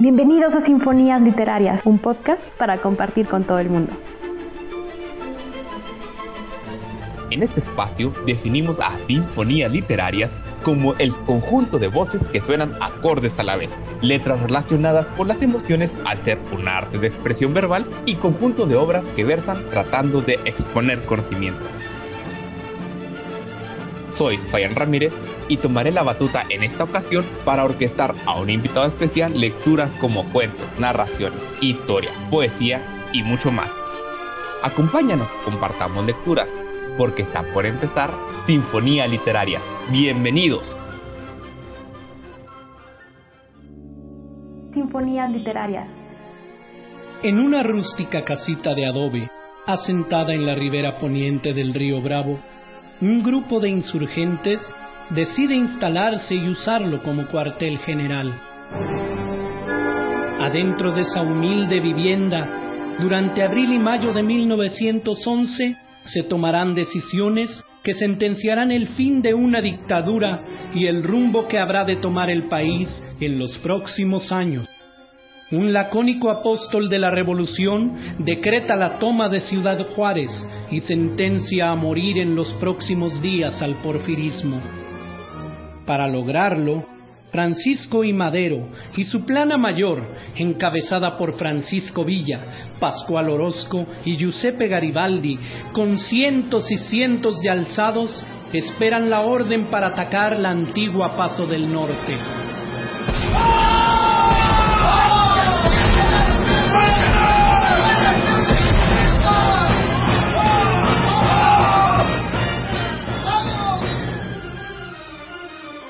Bienvenidos a Sinfonías Literarias, un podcast para compartir con todo el mundo. En este espacio definimos a Sinfonías Literarias como el conjunto de voces que suenan acordes a la vez, letras relacionadas con las emociones al ser un arte de expresión verbal y conjunto de obras que versan tratando de exponer conocimiento. Soy Fayan Ramírez y tomaré la batuta en esta ocasión para orquestar a un invitado especial lecturas como cuentos, narraciones, historia, poesía y mucho más. Acompáñanos, compartamos lecturas, porque está por empezar Sinfonía Literarias. Bienvenidos. Sinfonías Literarias. En una rústica casita de adobe, asentada en la ribera poniente del río Bravo, un grupo de insurgentes decide instalarse y usarlo como cuartel general. Adentro de esa humilde vivienda, durante abril y mayo de 1911, se tomarán decisiones que sentenciarán el fin de una dictadura y el rumbo que habrá de tomar el país en los próximos años. Un lacónico apóstol de la revolución decreta la toma de Ciudad Juárez y sentencia a morir en los próximos días al porfirismo. Para lograrlo, Francisco y Madero y su plana mayor, encabezada por Francisco Villa, Pascual Orozco y Giuseppe Garibaldi, con cientos y cientos de alzados, esperan la orden para atacar la antigua Paso del Norte.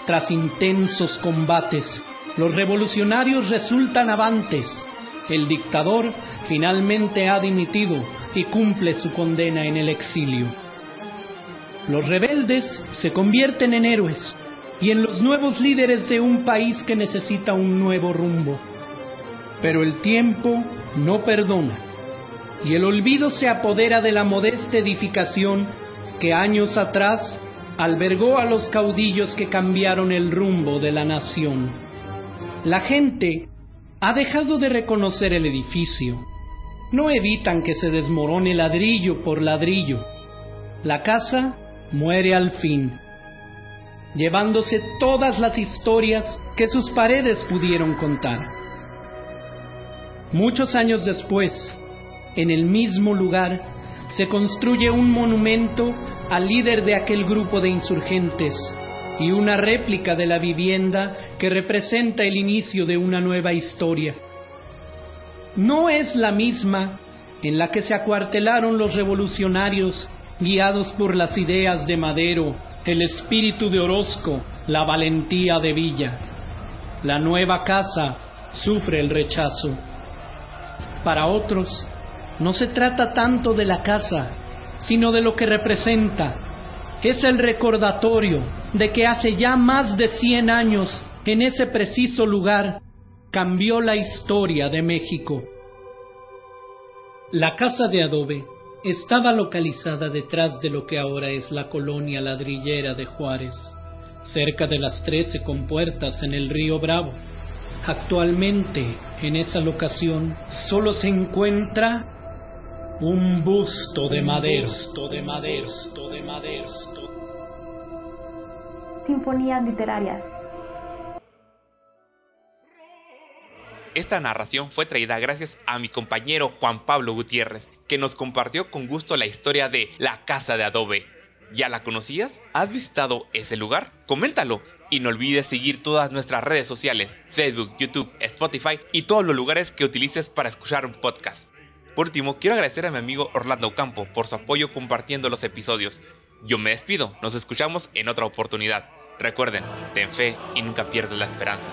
Tras intensos combates, los revolucionarios resultan avantes. El dictador finalmente ha dimitido y cumple su condena en el exilio. Los rebeldes se convierten en héroes y en los nuevos líderes de un país que necesita un nuevo rumbo. Pero el tiempo no perdona y el olvido se apodera de la modesta edificación que años atrás albergó a los caudillos que cambiaron el rumbo de la nación. La gente ha dejado de reconocer el edificio. No evitan que se desmorone ladrillo por ladrillo. La casa muere al fin, llevándose todas las historias que sus paredes pudieron contar. Muchos años después, en el mismo lugar, se construye un monumento al líder de aquel grupo de insurgentes y una réplica de la vivienda que representa el inicio de una nueva historia. No es la misma en la que se acuartelaron los revolucionarios guiados por las ideas de Madero, el espíritu de Orozco, la valentía de Villa. La nueva casa sufre el rechazo. Para otros, no se trata tanto de la casa, sino de lo que representa. Es el recordatorio de que hace ya más de 100 años, en ese preciso lugar, cambió la historia de México. La casa de adobe estaba localizada detrás de lo que ahora es la colonia ladrillera de Juárez, cerca de las trece compuertas en el río Bravo. Actualmente, en esa locación, solo se encuentra un busto de madero, de madero, de. Sinfonías literarias. Esta narración fue traída gracias a mi compañero Juan Pablo Gutiérrez, que nos compartió con gusto la historia de La Casa de Adobe. ¿Ya la conocías? ¿Has visitado ese lugar? Coméntalo y no olvides seguir todas nuestras redes sociales, Facebook, YouTube, Spotify y todos los lugares que utilices para escuchar un podcast. Por último, quiero agradecer a mi amigo Orlando Campo por su apoyo compartiendo los episodios. Yo me despido, nos escuchamos en otra oportunidad. Recuerden, ten fe y nunca pierdas la esperanza.